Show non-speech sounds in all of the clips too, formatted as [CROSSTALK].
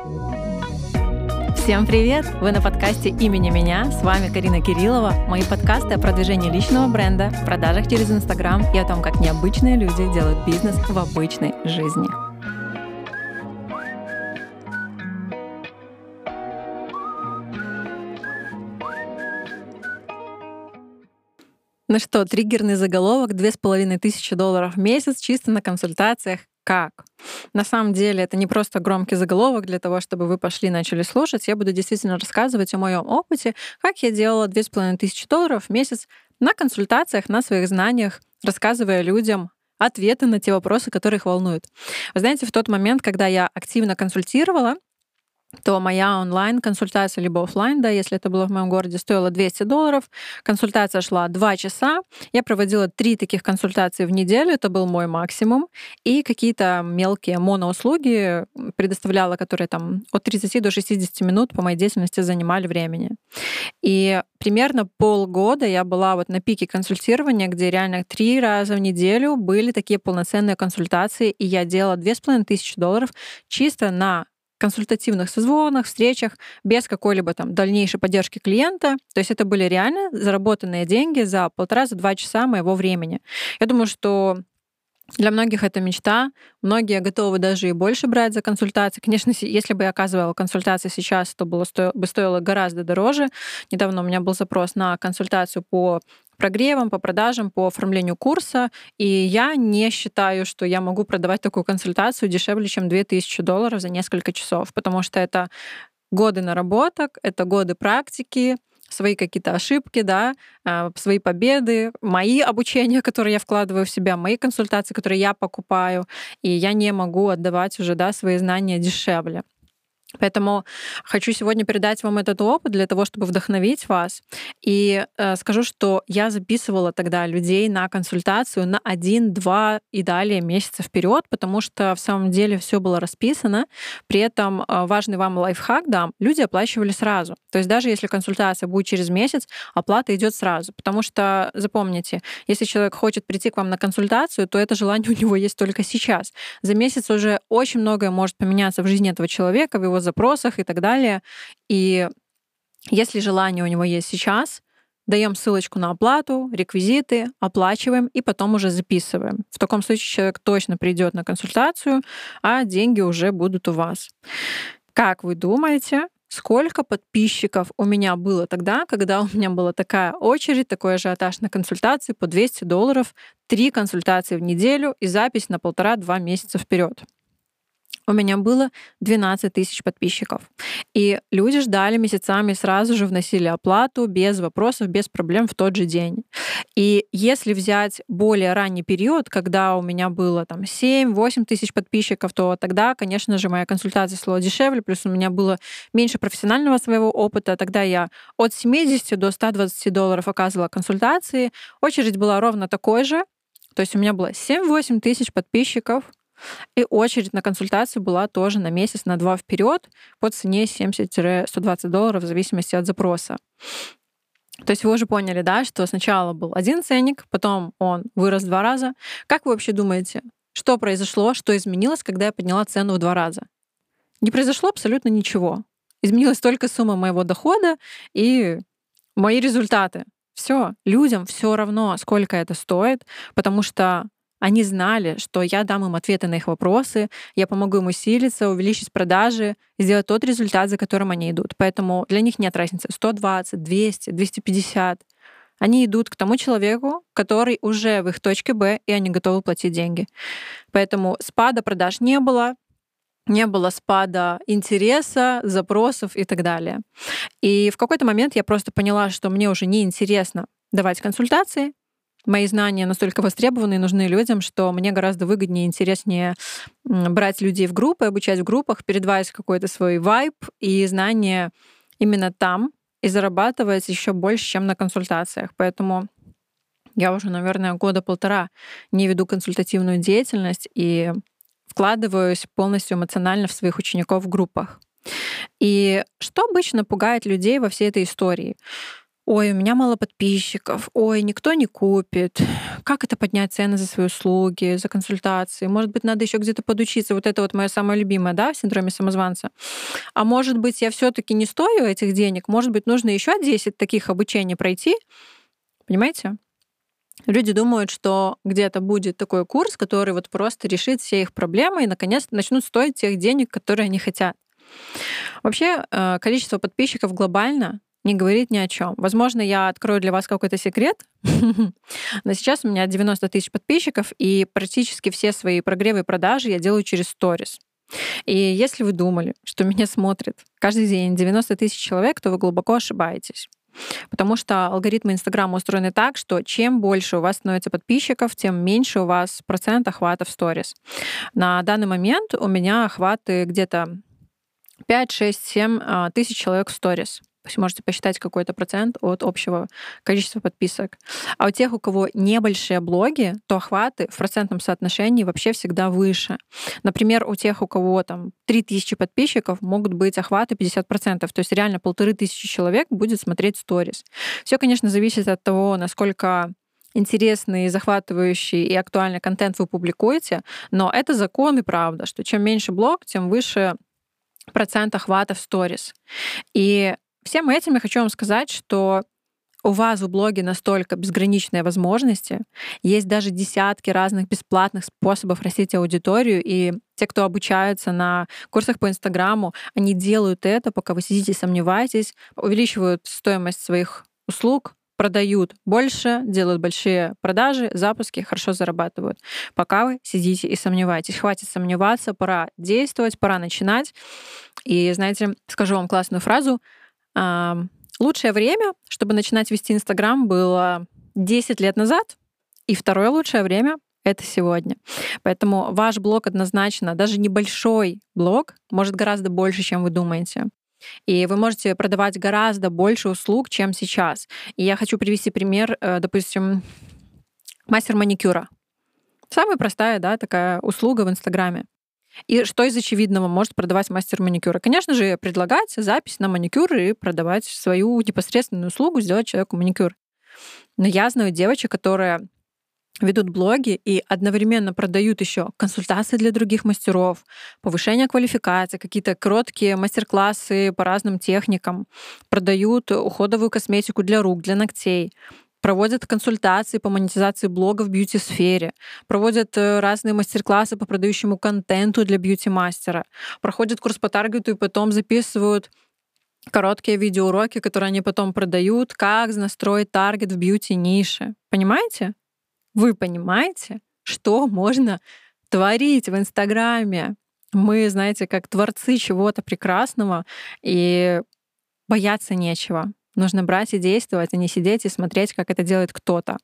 Всем привет! Вы на подкасте «Имени меня». С вами Карина Кириллова. Мои подкасты о продвижении личного бренда, продажах через Инстаграм и о том, как необычные люди делают бизнес в обычной жизни. Ну что, триггерный заголовок, две с половиной тысячи долларов в месяц чисто на консультациях как. На самом деле это не просто громкий заголовок для того, чтобы вы пошли и начали слушать. Я буду действительно рассказывать о моем опыте, как я делала 2500 долларов в месяц на консультациях, на своих знаниях, рассказывая людям ответы на те вопросы, которые их волнуют. Вы знаете, в тот момент, когда я активно консультировала, то моя онлайн-консультация, либо офлайн, да, если это было в моем городе, стоила 200 долларов. Консультация шла 2 часа. Я проводила три таких консультации в неделю, это был мой максимум. И какие-то мелкие моноуслуги предоставляла, которые там от 30 до 60 минут по моей деятельности занимали времени. И примерно полгода я была вот на пике консультирования, где реально три раза в неделю были такие полноценные консультации, и я делала 2500 долларов чисто на консультативных созвонах, встречах, без какой-либо там дальнейшей поддержки клиента. То есть это были реально заработанные деньги за полтора-два часа моего времени. Я думаю, что для многих это мечта. Многие готовы даже и больше брать за консультации. Конечно, если бы я оказывала консультации сейчас, то было бы стоило гораздо дороже. Недавно у меня был запрос на консультацию по прогревам, по продажам, по оформлению курса. И я не считаю, что я могу продавать такую консультацию дешевле, чем 2000 долларов за несколько часов, потому что это годы наработок, это годы практики, свои какие-то ошибки, да, а, свои победы, мои обучения, [LAUGHS] которые я вкладываю в себя, мои консультации, которые я покупаю, и я не могу отдавать уже, да, свои знания дешевле. Поэтому хочу сегодня передать вам этот опыт для того, чтобы вдохновить вас. И э, скажу, что я записывала тогда людей на консультацию на один, два и далее месяца вперед, потому что в самом деле все было расписано. При этом э, важный вам лайфхак, да, люди оплачивали сразу. То есть даже если консультация будет через месяц, оплата идет сразу. Потому что, запомните, если человек хочет прийти к вам на консультацию, то это желание у него есть только сейчас. За месяц уже очень многое может поменяться в жизни этого человека, в его запросах и так далее. И если желание у него есть сейчас, даем ссылочку на оплату, реквизиты, оплачиваем и потом уже записываем. В таком случае человек точно придет на консультацию, а деньги уже будут у вас. Как вы думаете, сколько подписчиков у меня было тогда, когда у меня была такая очередь, такой ажиотаж на консультации по 200 долларов, три консультации в неделю и запись на полтора-два месяца вперед? У меня было 12 тысяч подписчиков. И люди ждали месяцами, сразу же вносили оплату без вопросов, без проблем в тот же день. И если взять более ранний период, когда у меня было там 7-8 тысяч подписчиков, то тогда, конечно же, моя консультация стала дешевле, плюс у меня было меньше профессионального своего опыта. Тогда я от 70 до 120 долларов оказывала консультации. Очередь была ровно такой же. То есть у меня было 7-8 тысяч подписчиков, и очередь на консультацию была тоже на месяц, на два вперед по цене 70-120 долларов в зависимости от запроса. То есть вы уже поняли, да, что сначала был один ценник, потом он вырос два раза. Как вы вообще думаете, что произошло, что изменилось, когда я подняла цену в два раза? Не произошло абсолютно ничего. Изменилась только сумма моего дохода и мои результаты. Все, людям все равно, сколько это стоит, потому что они знали, что я дам им ответы на их вопросы, я помогу им усилиться, увеличить продажи, сделать тот результат, за которым они идут. Поэтому для них нет разницы 120, 200, 250. Они идут к тому человеку, который уже в их точке Б, и они готовы платить деньги. Поэтому спада продаж не было, не было спада интереса, запросов и так далее. И в какой-то момент я просто поняла, что мне уже не интересно давать консультации, мои знания настолько востребованы и нужны людям, что мне гораздо выгоднее и интереснее брать людей в группы, обучать в группах, передавать какой-то свой вайб и знания именно там и зарабатывать еще больше, чем на консультациях. Поэтому я уже, наверное, года полтора не веду консультативную деятельность и вкладываюсь полностью эмоционально в своих учеников в группах. И что обычно пугает людей во всей этой истории? Ой, у меня мало подписчиков, ой, никто не купит, как это поднять цены за свои услуги, за консультации, может быть, надо еще где-то подучиться, вот это вот мое самое любимое, да, в синдроме самозванца. А может быть, я все таки не стою этих денег, может быть, нужно еще 10 таких обучений пройти, понимаете? Люди думают, что где-то будет такой курс, который вот просто решит все их проблемы и, наконец, начнут стоить тех денег, которые они хотят. Вообще, э, количество подписчиков глобально не говорит ни о чем. Возможно, я открою для вас какой-то секрет, [LAUGHS] но сейчас у меня 90 тысяч подписчиков, и практически все свои прогревы и продажи я делаю через сторис. И если вы думали, что меня смотрит каждый день 90 тысяч человек, то вы глубоко ошибаетесь. Потому что алгоритмы Инстаграма устроены так, что чем больше у вас становится подписчиков, тем меньше у вас процент охвата в сторис. На данный момент у меня охваты где-то 5, 6, 7 тысяч человек в сторис. Можете посчитать какой-то процент от общего количества подписок. А у тех, у кого небольшие блоги, то охваты в процентном соотношении вообще всегда выше. Например, у тех, у кого там 3000 подписчиков, могут быть охваты 50%. То есть реально полторы тысячи человек будет смотреть сторис. Все, конечно, зависит от того, насколько интересный, захватывающий и актуальный контент вы публикуете, но это закон и правда, что чем меньше блог, тем выше процент охвата в сторис. И Всем этим я хочу вам сказать, что у вас в блоге настолько безграничные возможности, есть даже десятки разных бесплатных способов растить аудиторию, и те, кто обучаются на курсах по Инстаграму, они делают это, пока вы сидите и сомневаетесь, увеличивают стоимость своих услуг, продают больше, делают большие продажи, запуски, хорошо зарабатывают. Пока вы сидите и сомневаетесь. Хватит сомневаться, пора действовать, пора начинать. И, знаете, скажу вам классную фразу — Лучшее время, чтобы начинать вести Инстаграм, было 10 лет назад, и второе лучшее время это сегодня. Поэтому ваш блог однозначно, даже небольшой блог, может гораздо больше, чем вы думаете. И вы можете продавать гораздо больше услуг, чем сейчас. И я хочу привести пример, э, допустим, мастер маникюра. Самая простая, да, такая услуга в Инстаграме. И что из очевидного может продавать мастер маникюра? Конечно же, предлагать запись на маникюр и продавать свою непосредственную услугу, сделать человеку маникюр. Но я знаю девочек, которые ведут блоги и одновременно продают еще консультации для других мастеров, повышение квалификации, какие-то короткие мастер-классы по разным техникам, продают уходовую косметику для рук, для ногтей, проводят консультации по монетизации блога в бьюти-сфере, проводят э, разные мастер-классы по продающему контенту для бьюти-мастера, проходят курс по таргету и потом записывают короткие видеоуроки, которые они потом продают, как настроить таргет в бьюти-нише. Понимаете? Вы понимаете, что можно творить в Инстаграме? Мы, знаете, как творцы чего-то прекрасного, и бояться нечего. Нужно брать и действовать, а не сидеть и смотреть, как это делает кто-то.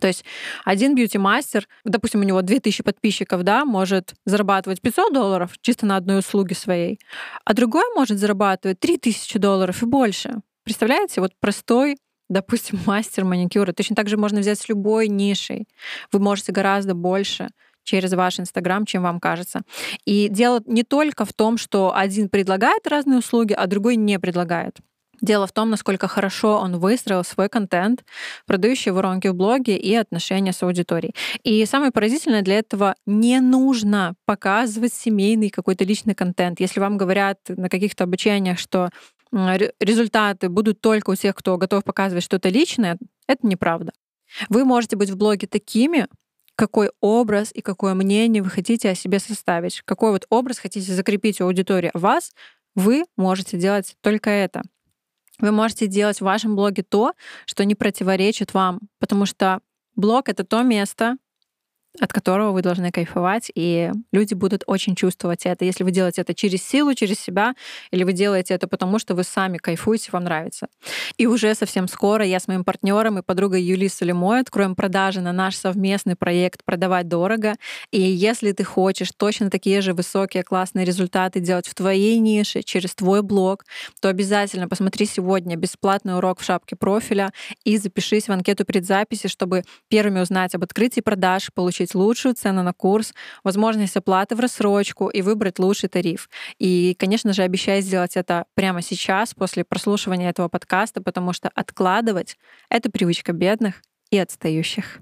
То есть один бьюти-мастер, допустим, у него 2000 подписчиков, да, может зарабатывать 500 долларов чисто на одной услуге своей, а другой может зарабатывать 3000 долларов и больше. Представляете, вот простой допустим, [LAUGHS] мастер маникюра. Точно так же можно взять с любой нишей. Вы можете гораздо больше через ваш Инстаграм, чем вам кажется. И дело не только в том, что один предлагает разные услуги, а другой не предлагает. Дело в том, насколько хорошо он выстроил свой контент, продающие воронки в блоге и отношения с аудиторией. И самое поразительное для этого не нужно показывать семейный какой-то личный контент. Если вам говорят на каких-то обучениях, что результаты будут только у тех, кто готов показывать что-то личное, это неправда. Вы можете быть в блоге такими, какой образ и какое мнение вы хотите о себе составить, какой вот образ хотите закрепить у аудитории вас, вы можете делать только это. Вы можете делать в вашем блоге то, что не противоречит вам, потому что блог — это то место, от которого вы должны кайфовать, и люди будут очень чувствовать это. Если вы делаете это через силу, через себя, или вы делаете это потому, что вы сами кайфуете, вам нравится. И уже совсем скоро я с моим партнером и подругой Юлией Солимой откроем продажи на наш совместный проект «Продавать дорого». И если ты хочешь точно такие же высокие классные результаты делать в твоей нише, через твой блог, то обязательно посмотри сегодня бесплатный урок в шапке профиля и запишись в анкету предзаписи, чтобы первыми узнать об открытии продаж, получить получить лучшую цену на курс, возможность оплаты в рассрочку и выбрать лучший тариф. И, конечно же, обещаю сделать это прямо сейчас, после прослушивания этого подкаста, потому что откладывать — это привычка бедных и отстающих.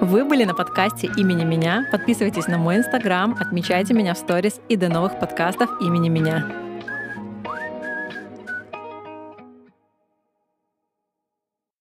Вы были на подкасте имени меня. Подписывайтесь на мой инстаграм, отмечайте меня в сторис и до новых подкастов имени меня.